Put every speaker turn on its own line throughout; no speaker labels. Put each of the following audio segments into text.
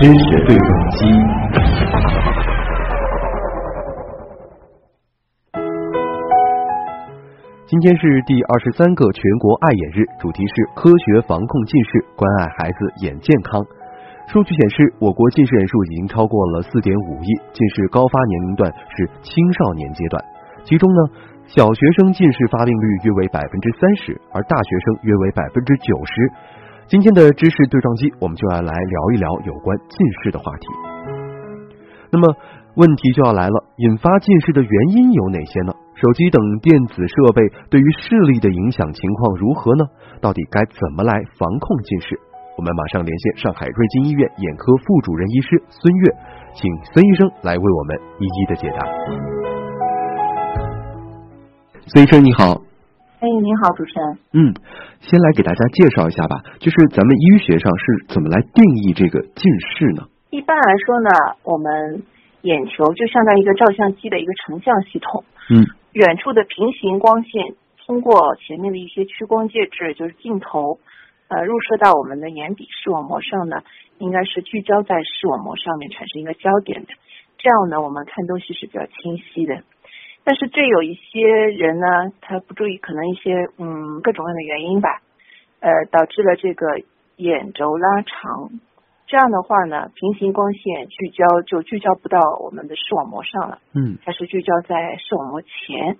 知识对撞机。今天是第二十三个全国爱眼日，主题是科学防控近视，关爱孩子眼健康。数据显示，我国近视人数已经超过了四点五亿，近视高发年龄段是青少年阶段，其中呢，小学生近视发病率约为百分之三十，而大学生约为百分之九十。今天的知识对撞机，我们就要来聊一聊有关近视的话题。那么问题就要来了，引发近视的原因有哪些呢？手机等电子设备对于视力的影响情况如何呢？到底该怎么来防控近视？我们马上连线上海瑞金医院眼科副主任医师孙悦，请孙医生来为我们一一的解答。孙医生你好，
哎，您好，主持人。
嗯，先来给大家介绍一下吧，就是咱们医学上是怎么来定义这个近视呢？
一般来说呢，我们眼球就相当于一个照相机的一个成像系统。
嗯，
远处的平行光线通过前面的一些屈光介质，就是镜头，呃，入射到我们的眼底视网膜上呢，应该是聚焦在视网膜上面产生一个焦点的，这样呢，我们看东西是比较清晰的。但是这有一些人呢，他不注意，可能一些嗯各种各样的原因吧，呃，导致了这个眼轴拉长。这样的话呢，平行光线聚焦就聚焦不到我们的视网膜上了，
嗯，
它是聚焦在视网膜前。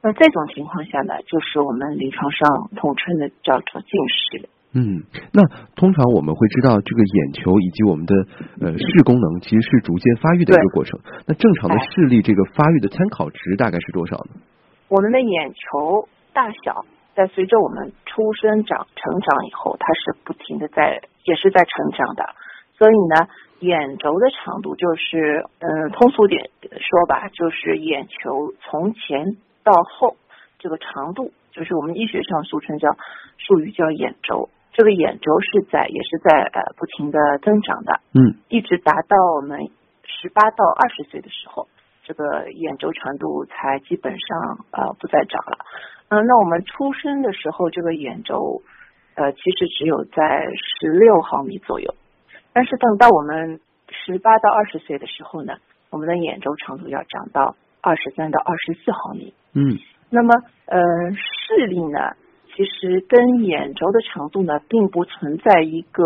那这种情况下呢，就是我们临床上统称的叫做近视。
嗯，那通常我们会知道，这个眼球以及我们的呃视功能其实是逐渐发育的一个过程。那正常的视力这个发育的参考值大概是多少呢？
我们的眼球大小在随着我们出生长成长以后，它是不停的在也是在成长的。所以呢，眼轴的长度就是，嗯，通俗点说吧，就是眼球从前到后这个长度，就是我们医学上俗称叫术语叫眼轴。这个眼轴是在也是在呃不停的增长的，
嗯，
一直达到我们十八到二十岁的时候，这个眼轴长度才基本上呃不再长了。嗯，那我们出生的时候，这个眼轴呃其实只有在十六毫米左右。但是等到我们十八到二十岁的时候呢，我们的眼轴长度要长到二十三到二十四毫米。
嗯，
那么呃视力呢，其实跟眼轴的长度呢，并不存在一个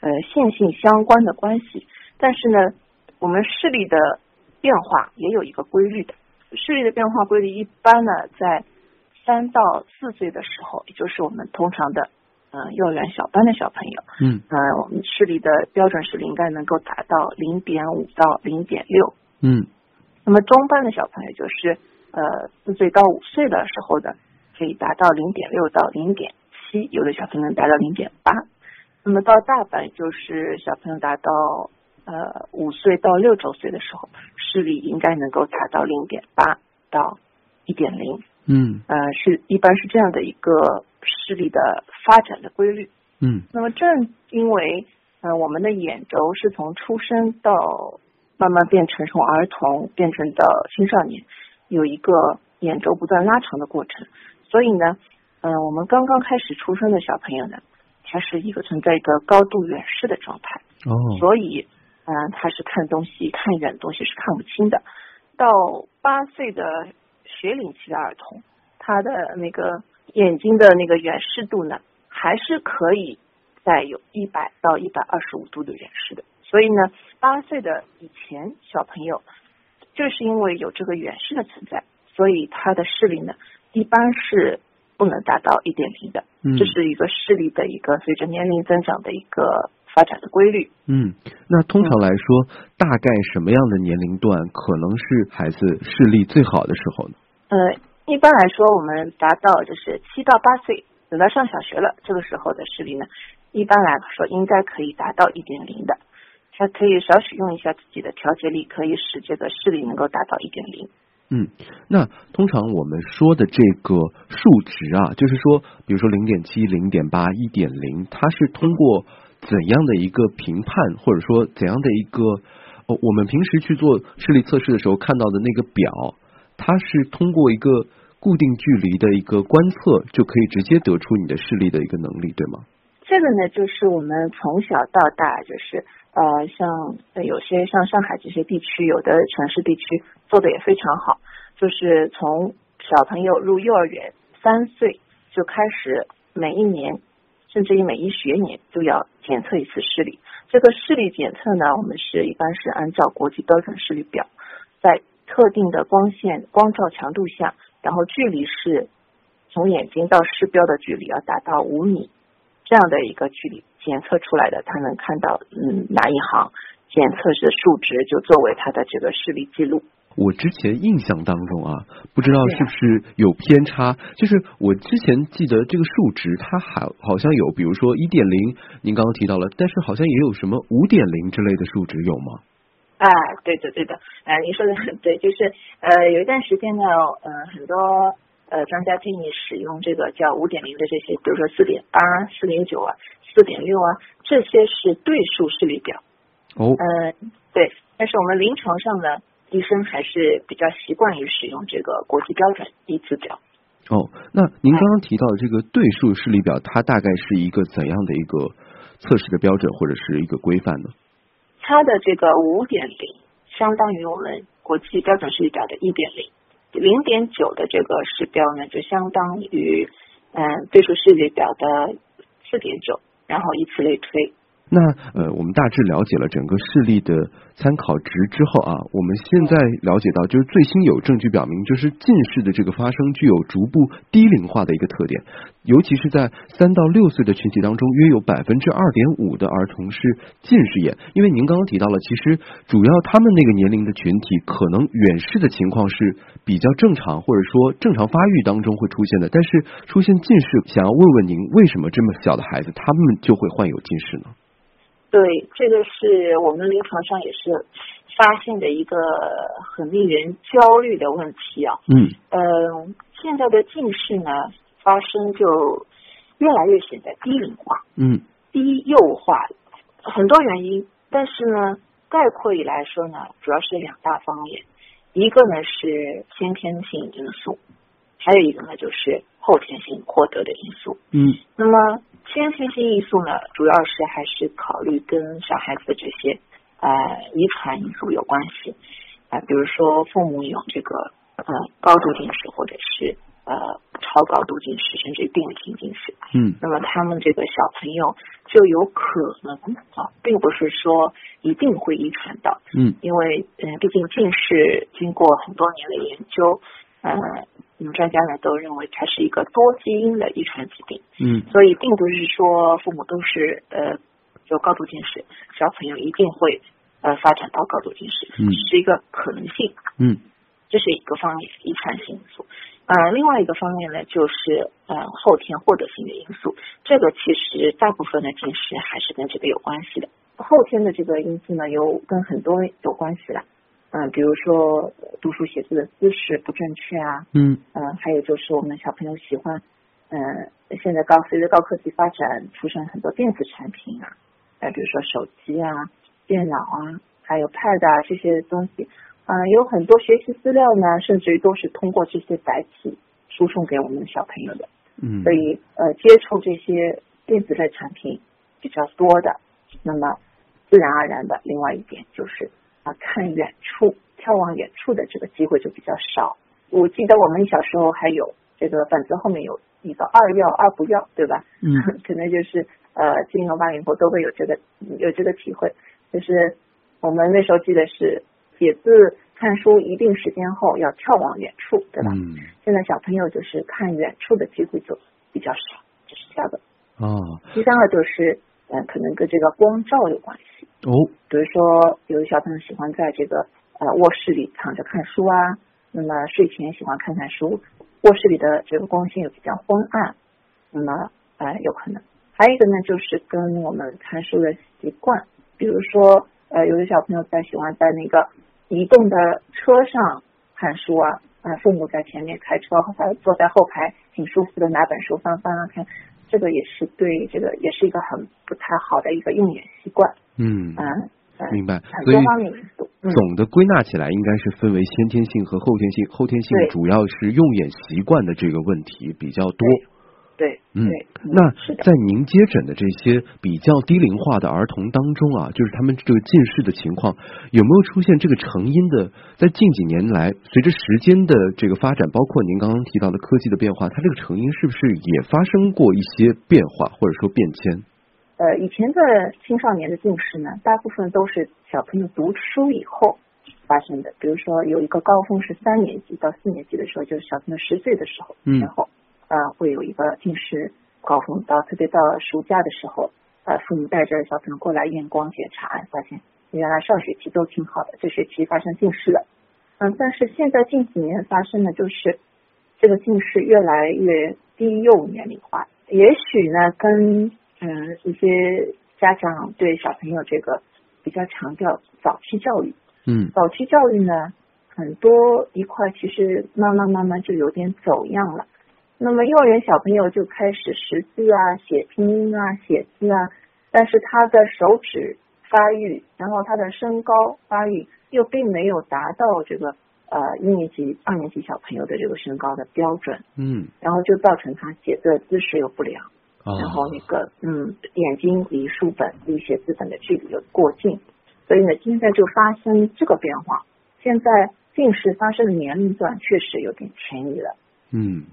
呃线性相关的关系。但是呢，我们视力的变化也有一个规律的。视力的变化规律一般呢，在三到四岁的时候，也就是我们通常的。嗯，幼儿园小班的小朋友，
嗯，
呃，我们视力的标准视力应该能够达到零点五到零点六，
嗯，
那么中班的小朋友就是呃四岁到五岁的时候的，可以达到零点六到零点七，有的小朋友能达到零点八，那么到大班就是小朋友达到呃五岁到六周岁的时候，视力应该能够达到零点八到一点零，
嗯，
呃，是一般是这样的一个。视力的发展的规律，
嗯，
那么正因为，呃，我们的眼轴是从出生到慢慢变成从儿童变成到青少年，有一个眼轴不断拉长的过程，所以呢，嗯，我们刚刚开始出生的小朋友呢，他是一个存在一个高度远视的状态，
哦，
所以，嗯，他是看东西看远的东西是看不清的，到八岁的学龄期的儿童，他的那个。眼睛的那个远视度呢，还是可以在有一百到一百二十五度的远视的。所以呢，八岁的以前小朋友，就是因为有这个远视的存在，所以他的视力呢，一般是不能达到一点零的。
嗯，
这是一个视力的一个随着年龄增长的一个发展的规律。
嗯，那通常来说，大概什么样的年龄段可能是孩子视力最好的时候呢？
呃。一般来说，我们达到就是七到八岁，等到上小学了，这个时候的视力呢，一般来说应该可以达到一点零的。他可以少使用一下自己的调节力，可以使这个视力能够达到一点零。
嗯，那通常我们说的这个数值啊，就是说，比如说零点七、零点八、一点零，它是通过怎样的一个评判，或者说怎样的一个，哦，我们平时去做视力测试的时候看到的那个表，它是通过一个。固定距离的一个观测就可以直接得出你的视力的一个能力，对吗？
这个呢，就是我们从小到大，就是呃，像有些像上海这些地区，有的城市地区做的也非常好，就是从小朋友入幼儿园三岁就开始，每一年甚至于每一学年都要检测一次视力。这个视力检测呢，我们是一般是按照国际标准视力表，在特定的光线光照强度下，然后距离是从眼睛到视标的距离要达到五米。这样的一个距离检测出来的，他能看到嗯哪一行检测是数值，就作为他的这个视力记录。
我之前印象当中啊，不知道是不是有偏差，就是我之前记得这个数值，它还好像有，比如说一点零，您刚刚提到了，但是好像也有什么五点零之类的数值，有吗？
啊，对的对的，呃，您说的很对，就是呃有一段时间呢，呃很多。呃，专家建议使用这个叫五点零的这些，比如说四点八、四点九啊、四点六啊，这些是对数视力表。
哦。
呃，对。但是我们临床上呢，医生还是比较习惯于使用这个国际标准一字表。
哦，那您刚刚提到的这个对数视力表，它大概是一个怎样的一个测试的标准或者是一个规范呢？
它的这个五点零相当于我们国际标准视力表的一点零。零点九的这个视标呢，就相当于嗯对数视力表的四点九，然后以此类推。
那呃，我们大致了解了整个视力的参考值之后啊，我们现在了解到，就是最新有证据表明，就是近视的这个发生具有逐步低龄化的一个特点，尤其是在三到六岁的群体当中，约有百分之二点五的儿童是近视眼。因为您刚刚提到了，其实主要他们那个年龄的群体，可能远视的情况是比较正常，或者说正常发育当中会出现的，但是出现近视，想要问问您，为什么这么小的孩子他们就会患有近视呢？
对，这个是我们临床上也是发现的一个很令人焦虑的问题啊。
嗯。
呃，现在的近视呢，发生就越来越显得低龄化。
嗯。
低幼化，很多原因，但是呢，概括以来说呢，主要是两大方面，一个呢是先天性因素，还有一个呢就是后天性获得的因素。
嗯。
那么。先天性因素呢，主要是还是考虑跟小孩子的这些呃遗传因素有关系啊，比如说父母有这个呃高度近视，或者是呃超高度近视，甚至于病理性近视。
嗯。
那么他们这个小朋友就有可能啊，并不是说一定会遗传到。
嗯。
因为嗯，毕竟近视经过很多年的研究，呃。我们专家呢都认为它是一个多基因的遗传疾病，
嗯，
所以并不是说父母都是呃有高度近视，小朋友一定会呃发展到高度近视，
嗯，
是一个可能性，
嗯，
这是一个方面遗传性因素，呃，另外一个方面呢就是呃后天获得性的因素，这个其实大部分的近视还是跟这个有关系的，后天的这个因素呢有跟很多有关系的。嗯，比如说读书写字的姿势不正确啊，
嗯，
嗯，还有就是我们小朋友喜欢，嗯，现在高随着高科技发展，出现很多电子产品啊，呃，比如说手机啊、电脑啊，还有 Pad 啊这些东西，啊，有很多学习资料呢，甚至于都是通过这些载体输送给我们的小朋友的，
嗯，
所以呃，接触这些电子类产品比较多的，那么自然而然的，另外一点就是。啊，看远处、眺望远处的这个机会就比较少。我记得我们小时候还有这个本子后面有一个二要二不要，对吧？
嗯，
可能就是呃，七零后、八零后都会有这个有这个体会，就是我们那时候记得是写字、看书一定时间后要眺望远处，对吧？
嗯。
现在小朋友就是看远处的机会就比较少，这是第二个。
哦。
第三个就是，嗯，可能跟这个光照有关系。
哦，
比如说，有的小朋友喜欢在这个呃卧室里躺着看书啊，那么睡前喜欢看看书，卧室里的这个光线又比较昏暗，那么呃有可能。还有一个呢，就是跟我们看书的习惯，比如说呃有的小朋友在喜欢在那个移动的车上看书啊，啊父母在前面开车，后排坐在后排挺舒服的拿本书翻翻啊看，这个也是对这个也是一个很不太好的一个用眼习惯。
嗯，明白。
很多方面因素，
总的归纳起来，应该是分为先天性和后天性。后天性主要是用眼习惯的这个问题比较多。
对，
嗯
对，
那在您接诊的这些比较低龄化的儿童当中啊，就是他们这个近视的情况，有没有出现这个成因的？在近几年来，随着时间的这个发展，包括您刚刚提到的科技的变化，它这个成因是不是也发生过一些变化或者说变迁？
呃，以前的青少年的近视呢，大部分都是小朋友读书以后发生的。比如说有一个高峰是三年级到四年级的时候，就是小朋友十岁的时候，
嗯
然后呃会有一个近视高峰，到特别到暑假的时候，呃父母带着小朋友过来验光检查，发现原来上学期都挺好的，这学期发生近视了。嗯，但是现在近几年发生的就是这个近视越来越低幼年龄化，也许呢跟嗯一些家长对小朋友这个比较强调早期教育，
嗯
早期教育呢很多一块其实慢慢慢慢就有点走样了。那么幼儿园小朋友就开始识字啊、写拼音啊、写字啊，但是他的手指发育，然后他的身高发育又并没有达到这个呃一年级、二年级小朋友的这个身高的标准，
嗯
然后就造成他写字的姿势又不良，
哦
然后那个嗯眼睛离书本、离写字本的距离又过近，所以呢现在就发生这个变化。现在近视发生的年龄段确实有点前移了。
嗯，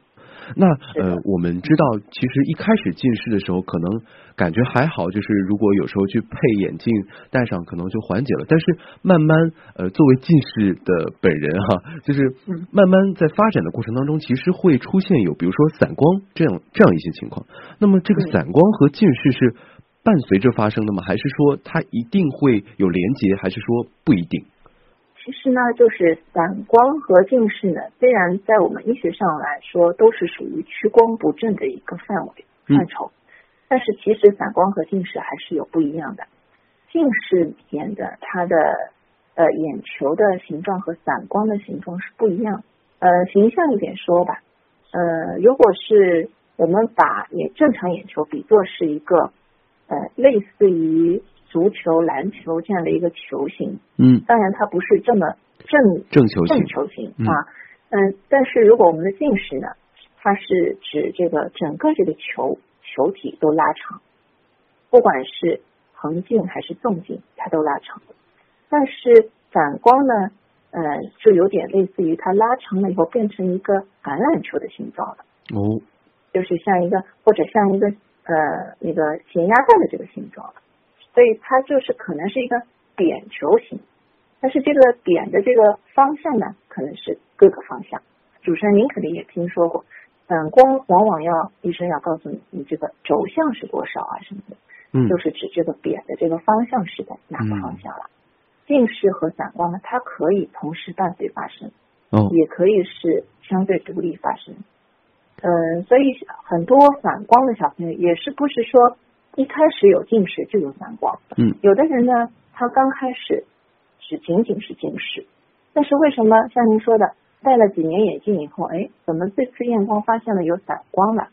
那呃，我们知道，其实一开始近视的时候，可能感觉还好，就是如果有时候去配眼镜戴上，可能就缓解了。但是慢慢，呃，作为近视的本人哈，就是
嗯
慢慢在发展的过程当中，其实会出现有比如说散光这样这样一些情况。那么这个
嗯
散光和近视是伴随着发生的吗？还是说它一定会有连结？还是说不一定？
其实呢，就是散光和近视呢，虽然在我们医学上来说都是属于屈光不正的一个范围
嗯
范畴，但是其实散光和近视还是有不一样的。近视眼的它的呃眼球的形状和散光的形状是不一样。呃，形象一点说吧，呃，如果是我们把眼正常眼球比作是一个呃类似于足球、篮球这样的一个球形，
嗯，
当然它不是这么正
正球形
正。球形
嗯
啊，嗯，但是如果我们的近视呢，它是指这个整个这个球球体都拉长，不管是横径还是纵径，它都拉长。但是反光呢，呃，就有点类似于它拉长了以后变成一个橄榄球的形状了，
哦，
就是像一个或者像一个呃那个咸鸭蛋的这个形状了，所以它就是可能是一个扁球形。但是这个扁的这个方向呢，可能是各个方向。主持人您肯定也听说过，嗯光往往要医生要告诉你，你这个轴向是多少啊什么的，
嗯，
就是指这个扁的这个方向是在哪个方向了。近视和散光呢，它可以同时伴随发生，
哦，
也可以是相对独立发生。嗯，所以很多散光的小朋友也是不是说一开始有近视就有散光，
嗯。
有的人呢，他刚开始只仅仅是近视，但是为什么像您说的，戴了几年眼镜以后，哎，怎么这次验光发现了有散光了？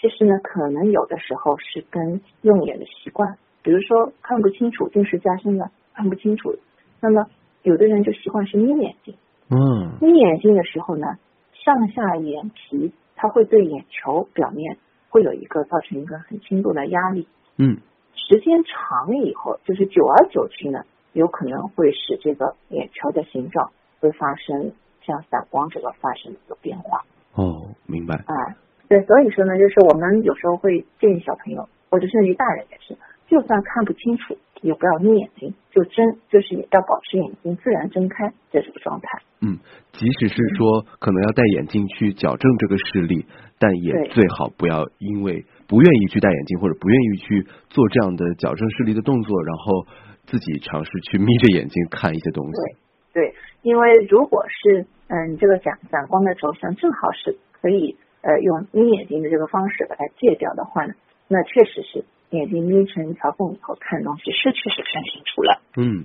其实呢，可能有的时候是跟用眼的习惯，比如说看不清楚，近视加深了，看不清楚，那么有的人就习惯是眯眼睛，
嗯。
眯眼睛的时候呢，上下眼皮它会对眼球表面会有一个造成一个很轻度的压力，
嗯
时间长了以后，就是久而久之呢，有可能会使这个眼球的形状会发生像散光这个发生一个变化。
哦，明白。
哎，对，所以说呢，就是我们有时候会建议小朋友，或者甚至于大人也是，就算看不清楚，也不要眯眼睛，就睁，就是要保持眼睛自然睁开这种状态。
嗯，即使是说可能要戴眼镜去矫正这个视力，但也最好不要因为不愿意去戴眼镜或者不愿意去做这样的矫正视力的动作，然后自己尝试去眯着眼睛看一些东西。
对，因为如果是嗯这个散散光的轴向正好是可以呃用眯眼睛的这个方式把它戒掉的话呢，那确实是眼睛眯成一条缝以后看东西是确实看清楚了。
嗯，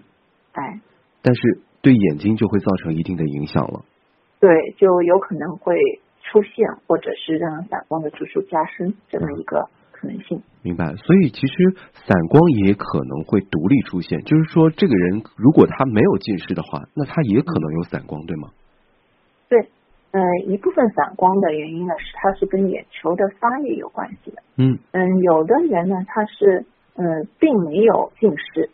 哎，
但是对眼睛就会造成一定的影响了。
对，就有可能会出现或者是让散光的指数加深这么一个可能性。
明白，所以其实散光也可能会独立出现，就是说这个人如果他没有近视的话，那他也可能有散光，对吗？
对，呃，一部分散光的原因呢，是它是跟眼球的发育有关系的。
嗯
嗯，有的人呢，他是嗯并没有近视，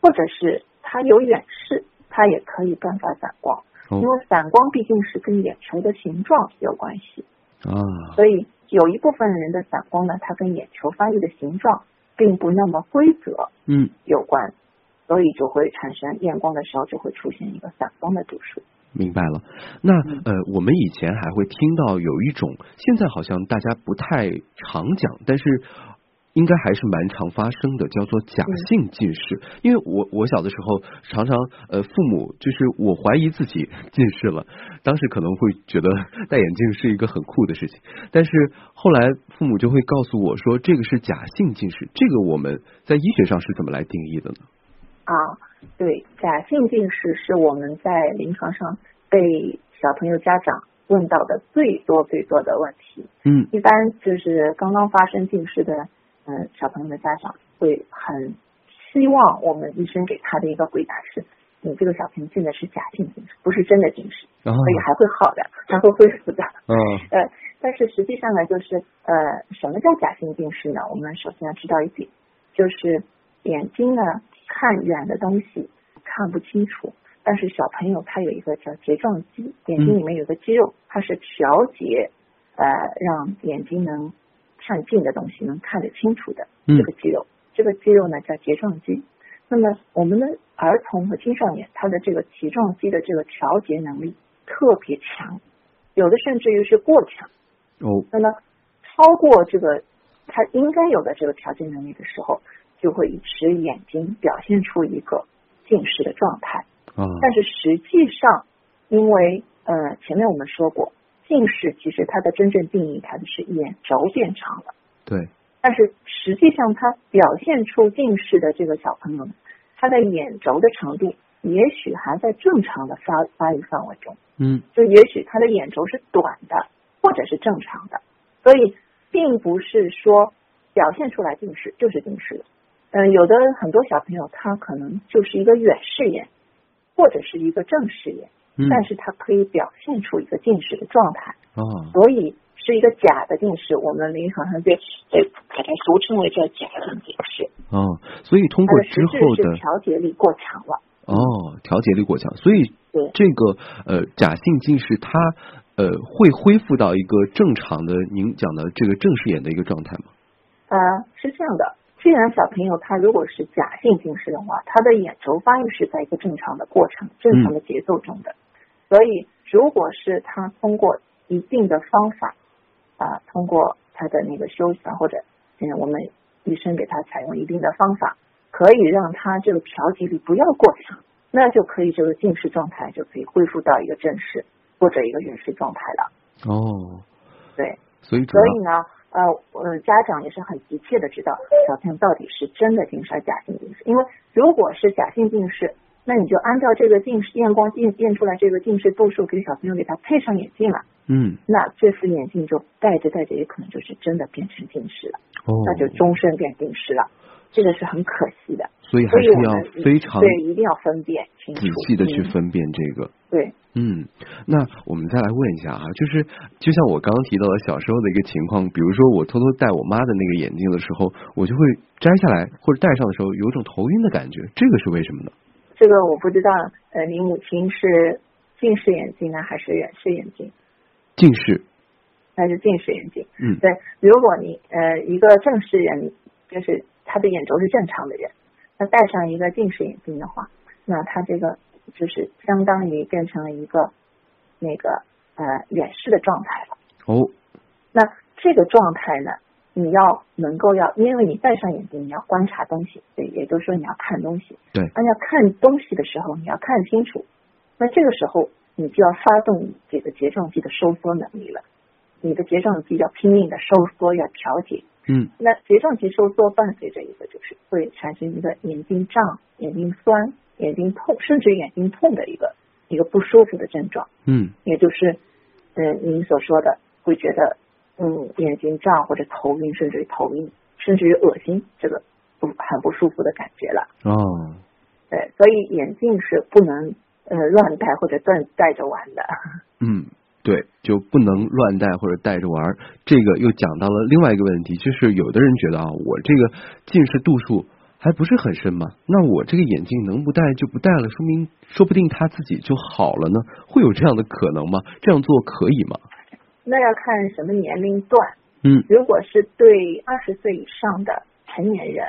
或者是他有远视，他也可以断发散光。
哦
因为散光毕竟是跟眼球的形状有关系，
啊，
所以有一部分人的散光呢，它跟眼球发育的形状并不那么规则
嗯
有关，所以就会产生验光的时候就会出现一个散光的度数。
明白了。那
嗯
呃，我们以前还会听到有一种，现在好像大家不太常讲，但是应该还是蛮常发生的，叫做假
嗯
性近视。因为我我小的时候常常呃，父母就是我怀疑自己近视了，当时可能会觉得戴眼镜是一个很酷的事情，但是后来父母就会告诉我说，这个是假性近视。这个我们在医学上是怎么来定义的呢？
啊，对，假性近视是我们在临床上被小朋友家长问到的最多最多的问题。
嗯
一般就是刚刚发生近视的，嗯，小朋友的家长会很希望我们医生给他的一个回答是：你这个小朋友现在是假性近视，不是真的近视，
啊
所以还会好的，还会恢复的。
嗯
呃，但是实际上呢，就是呃，什么叫假性近视呢？我们首先要知道一点，就是眼睛呢看远的东西看不清楚，但是小朋友他有一个叫睫状肌，眼睛里面有个肌肉，它是调节呃让眼睛能看近的东西能看得清楚的
嗯
这个肌肉，这个肌肉呢叫睫状肌。那么我们的儿童和青少年，他的这个睫状肌的这个调节能力特别强，有的甚至于是过强。
哦
那么超过这个他应该有的这个调节能力的时候，就会使眼睛表现出一个近视的状态。
啊
但是实际上，因为呃前面我们说过，近视其实它的真正定义它的是眼轴变长了，
对
但是实际上他表现出近视的这个小朋友呢，他的眼轴的长度也许还在正常的发发育范围中。
嗯
就也许他的眼轴是短的，或者是正常的，所以并不是说表现出来近视就是近视的。嗯，有的很多小朋友他可能就是一个远视眼，或者是一个正视眼，
嗯。
但是它可以表现出一个近视的状态，
啊
所以是一个假的近视。我们临床上对对把它俗称为叫假性近视，
哦，所以通过之后的
是调节力过强了。
哦，调节力过强，所以
对。
这个呃假性近视它呃会恢复到一个正常的您讲的这个正视眼的一个状态吗？
呃，是这样的，既然小朋友他如果是假性近视的话，他的眼轴发育是在一个正常的过程、正常的节奏中的，所以如果是他通过一定的方法啊、通过他的那个休息啊，或者嗯，我们医生给他采用一定的方法，可以让他这个调节力不要过强，那就可以这个近视状态就可以恢复到一个正视或者一个远视状态了。
哦，
对，
所以
所以呢，呃，呃，家长也是很急切的知道小朋友到底是真的近视还是假性近视，因为如果是假性近视，那你就按照这个近视验光验验出来这个近视度数，给小朋友给他配上眼镜了，
嗯
那这副眼镜就戴着戴着也可能就是真的变成近视了，
哦，
那就终身变近视了，这个是很可惜的。
所以还是要非常
对一定要分辨清楚，
仔细的去
嗯
分辨这个。
对。
嗯，那我们再来问一下啊，就是就像我刚刚提到的小时候的一个情况，比如说我偷偷戴我妈的那个眼镜的时候，我就会摘下来或者戴上的时候有一种头晕的感觉，这个是为什么呢？
这个我不知道，呃，你母亲是近视眼镜呢，还是远视眼镜？
近视，
还是近视眼镜？
嗯
对，如果你呃一个正视人，就是他的眼轴是正常的人，那戴上一个近视眼镜的话，那他这个就是相当于变成了一个那个呃远视的状态了。
哦，
那这个状态呢，你要能够要，因为你戴上眼镜，你要观察东西，对，也就是说你要看东西。
对
那要看东西的时候，你要看清楚。那这个时候，你就要发动你这个睫状肌的收缩能力了。你的睫状肌要拼命的收缩，要调节。
嗯
那睫状肌收缩伴随着一个就是会产生一个眼睛胀、眼睛酸、眼睛痛，甚至眼睛痛的一个一个不舒服的症状。
嗯
也就是，嗯，您所说的会觉得，嗯，眼睛胀或者头晕，甚至于头晕，甚至于恶心，这个不很不舒服的感觉了。
哦，
对，所以眼镜是不能呃乱戴或者断戴着玩的。
嗯，对，就不能乱戴或者戴着玩。这个又讲到了另外一个问题，就是有的人觉得啊，我这个近视度数还不是很深嘛，那我这个眼镜能不戴就不戴了，说明说不定他自己就好了呢？会有这样的可能吗？这样做可以吗？
那要看什么年龄段。
嗯，
如果是对二十岁以上的成年人，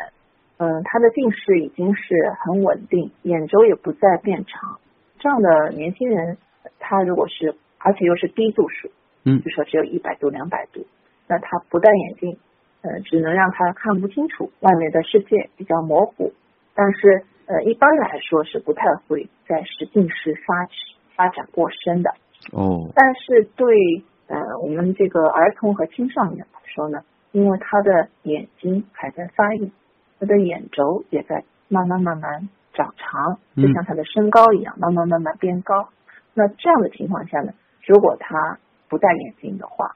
嗯，他的近视已经是很稳定，眼周也不再变长，这样的年轻人，他如果是而且又是低度数，
嗯，
就说只有一百度、两百度，那他不戴眼镜，呃，只能让他看不清楚外面的世界，比较模糊。但是，呃，一般来说是不太会在使近视发发展过深的。
哦，
但是对。呃，我们这个儿童和青少年来说呢，因为他的眼睛还在发育，他的眼轴也在慢慢慢慢长长，就像他的身高一样，慢慢慢慢变高。那这样的情况下呢，如果他不戴眼镜的话，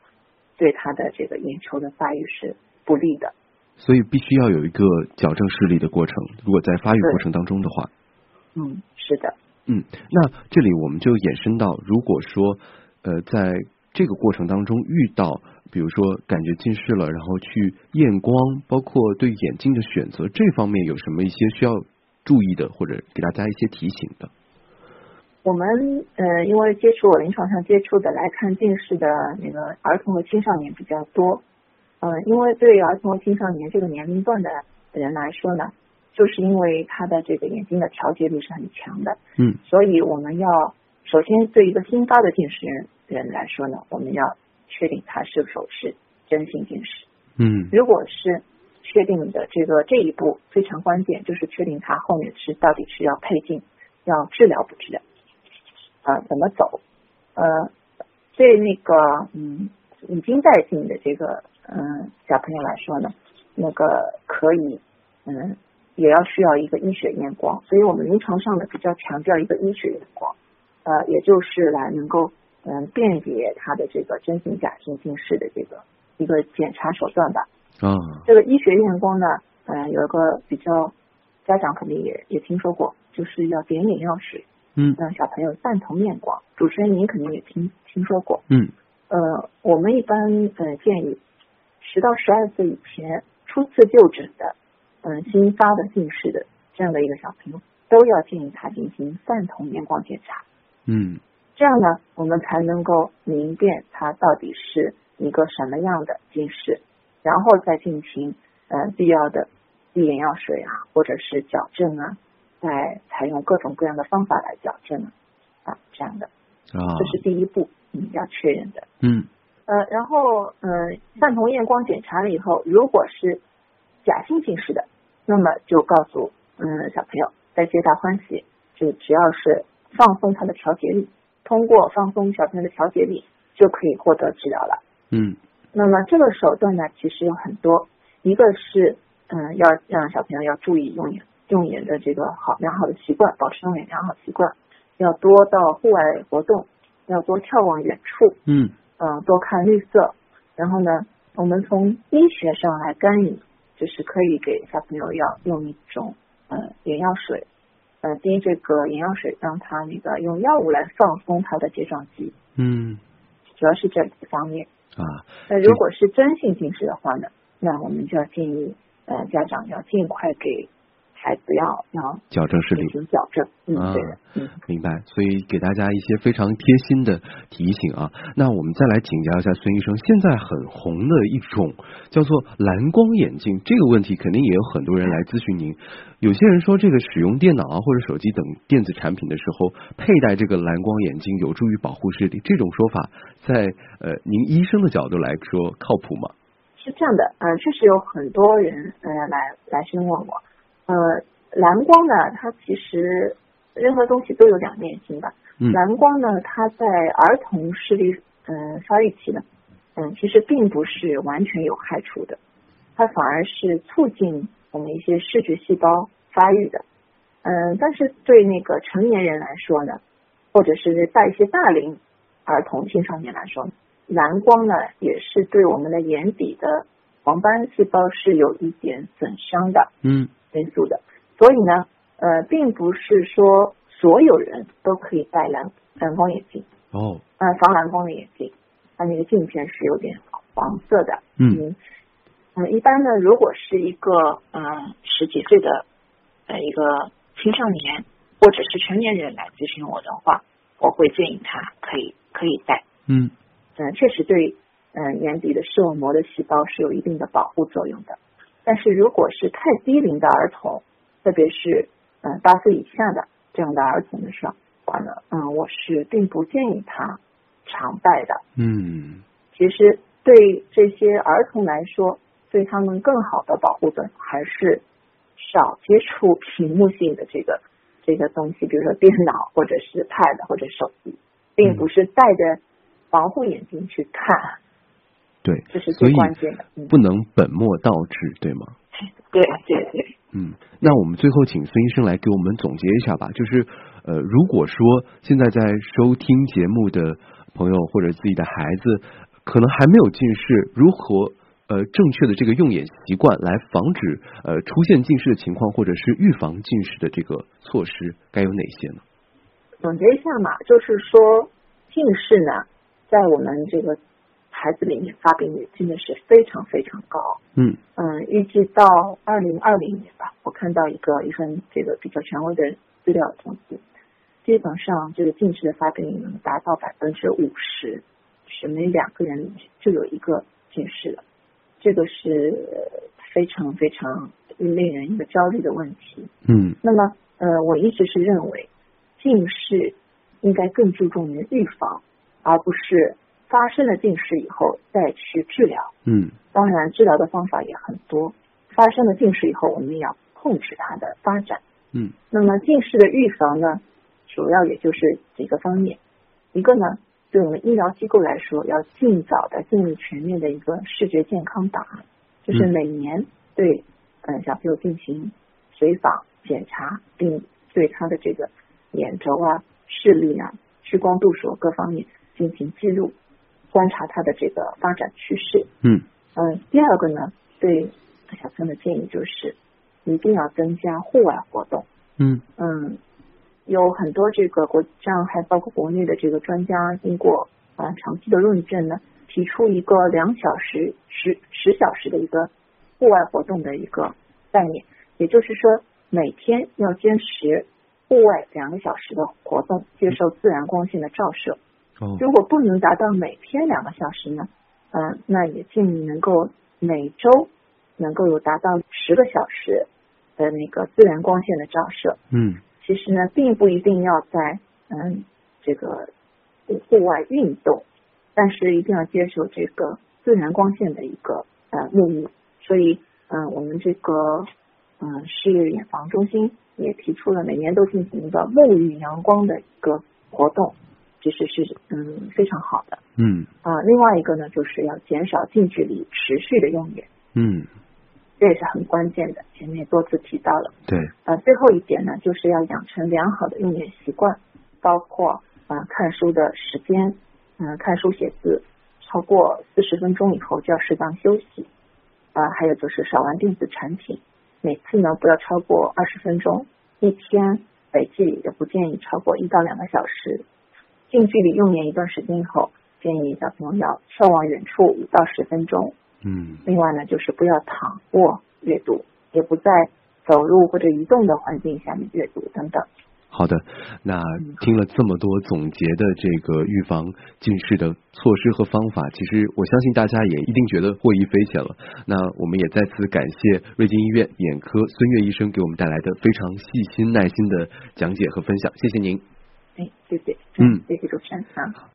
对他的这个眼球的发育是不利的。
所以必须要有一个矫正视力的过程。如果在发育过程当中的话，
嗯，是的。
嗯，那这里我们就延伸到，如果说呃在。这个过程当中遇到，比如说感觉近视了，然后去验光，包括对眼镜的选择这方面有什么一些需要注意的，或者给大家一些提醒的？
我们呃，因为接触我临床上接触的来看近视的那个儿童和青少年比较多，呃，因为对于儿童和青少年这个年龄段的人来说呢，就是因为他的这个眼睛的调节力是很强的，
嗯，
所以我们要首先对一个新发的近视人。人来说呢，我们要确定他是否是真性近视。
嗯，
如果是确定的这个这一步非常关键，就是确定他后面是到底是要配镜、要治疗不治疗啊？怎么走？呃，对那个嗯已经戴镜的这个嗯小朋友来说呢，那个可以嗯也要需要一个医学验光，所以我们临床上呢比较强调一个医学验光，呃，也就是来能够。嗯，辨别他的这个真性假性近视的这个一个检查手段吧。
啊，
这个医学验光呢，嗯，有一个比较家长肯定也也听说过，就是要点眼药水，
嗯，
让小朋友赞同验光。主持人您肯定也听听说过，
嗯，
呃，我们一般呃建议十到十二岁以前初次就诊的，嗯，新发的近视的这样的一个小朋友，都要建议他进行赞同验光检查。
嗯。
这样呢，我们才能够明辨它到底是一个什么样的近视，然后再进行呃必要的滴眼药水啊，或者是矫正啊，再采用各种各样的方法来矫正啊，这样的
啊，
这是第一步，嗯，要确认的。
嗯，
呃，然后呃，散瞳验光检查了以后，如果是假性近视的，那么就告诉嗯小朋友，在皆大欢喜，就只要是放松他的调节力。通过放松小朋友的调节力，就可以获得治疗了。
嗯，
那么这个手段呢，其实有很多。一个是，嗯，要让小朋友要注意用眼用眼的这个好良好的习惯，保持用眼良好习惯，要多到户外活动，要多眺望远处。
嗯，
嗯，多看绿色。然后呢，我们从医学上来干预，就是可以给小朋友要用一种嗯眼药水。呃，滴这个眼药水，让他那个用药物来放松他的睫状肌。
嗯，
主要是这几方面
啊。
那如果是真性近视的话呢，那我们就要建议呃家长要尽快给。孩子要要
矫正视力，
矫正，嗯，对的，嗯，
明白。所以给大家一些非常贴心的提醒啊。那我们再来请教一下孙医生，现在很红的一种叫做蓝光眼镜，这个问题肯定也有很多人来咨询您。有些人说，这个使用电脑啊或者手机等电子产品的时候，佩戴这个蓝光眼镜有助于保护视力，这种说法在呃您医生的角度来说靠谱吗？
是这样的，嗯，确实有很多人呃来来询问我。呃，蓝光呢，它其实任何东西都有两面性吧。蓝光呢，它在儿童视力嗯发育期呢，嗯，其实并不是完全有害处的，它反而是促进我们一些视觉细胞发育的。嗯，但是对那个成年人来说呢，或者是在一些大龄儿童青少年来说，蓝光呢也是对我们的眼底的黄斑细胞是有一点损伤的。
嗯。
因素的，所以呢，呃，并不是说所有人都可以戴蓝蓝光眼镜。
哦，
呃，防蓝光的眼镜，它那个镜片是有点黄色的。
嗯
嗯，一般呢，如果是一个嗯十几岁的呃一个青少年或者是成年人来咨询我的话，我会建议他可以可以戴。
嗯
嗯，确实对嗯眼底的视网膜的细胞是有一定的保护作用的。但是如果是太低龄的儿童，特别是嗯八岁以下的这样的儿童的时候，话呢，嗯，我是并不建议他常戴的。
嗯
其实对这些儿童来说，对他们更好的保护作用还是少接触屏幕性的这个这个东西，比如说电脑或者是 Pad 或者手机，并不是戴着防护眼镜去看，
对，
这是最关键的。嗯，
不能本末倒置，对吗？
对对对，
嗯，那我们最后请孙医生来给我们总结一下吧。就是呃，如果说现在在收听节目的朋友或者自己的孩子可能还没有近视，如何呃正确的这个用眼习惯来防止呃出现近视的情况，或者是预防近视的这个措施该有哪些呢？
总结一下嘛，就是说近视呢，在我们这个孩子里面发病率真的是非常非常高。
嗯
嗯，预计到二零二零年吧，我看到一个一份这个比较权威的资料统计，基本上这个近视的发病率能达到百分之五十，是每两个人就有一个近视的，这个是非常非常令人一个焦虑的问题。
嗯
那么，呃，我一直是认为近视应该更注重于预防，而不是发生了近视以后再去治疗。
嗯
当然，治疗的方法也很多。发生了近视以后，我们也要控制它的发展。
嗯
那么近视的预防呢，主要也就是几个方面。一个呢，对我们医疗机构来说，要尽早的建立全面的一个视觉健康档案，就是
嗯
每年对嗯小朋友进行随访检查，并对他的这个眼轴啊、视力啊、屈光度数各方面进行记录，观察它的这个发展趋势。
嗯
嗯，第二个呢，对小朋友的建议就是一定要增加户外活动。
嗯
嗯，有很多这个国上还包括国内的这个专家经过啊、长期的论证呢，提出一个两小时十十小时的一个户外活动的一个概念，也就是说每天要坚持户外两个小时的活动，接受自然光线的照射。
哦
如果不能达到每天两个小时呢，嗯、那也建议能够每周能够有达到十个小时的那个自然光线的照射。
嗯
其实呢，并不一定要在嗯这个户外运动，但是一定要接受这个自然光线的一个呃沐浴。所以嗯，我们这个嗯视野眼防中心也提出了每年都进行一个沐浴阳光的一个活动，其实是嗯非常好的
嗯
啊。另外一个呢，就是要减少近距离持续的用眼，
嗯，
这也是很关键的。前面多次提到了。
对，
呃，最后一点呢，就是要养成良好的用眼习惯，包括啊看书的时间，嗯、看书写字超过四十分钟以后就要适当休息，啊、还有就是少玩电子产品，每次呢不要超过二十分钟，一天累计也不建议超过一到两个小时。近距离用眼一段时间以后，建议小朋友要眺望远处五到十分钟，
嗯
另外呢，就是不要躺卧阅读，也不在走路或者移动的环境下面阅读等等。
好的，那听了这么多总结的这个预防近视的措施和方法，其实我相信大家也一定觉得获益匪浅了。那我们也再次感谢瑞金医院眼科孙悦医生给我们带来的非常细心耐心的讲解和分享，谢谢您。
哎，谢谢，
嗯
谢谢主持人啊。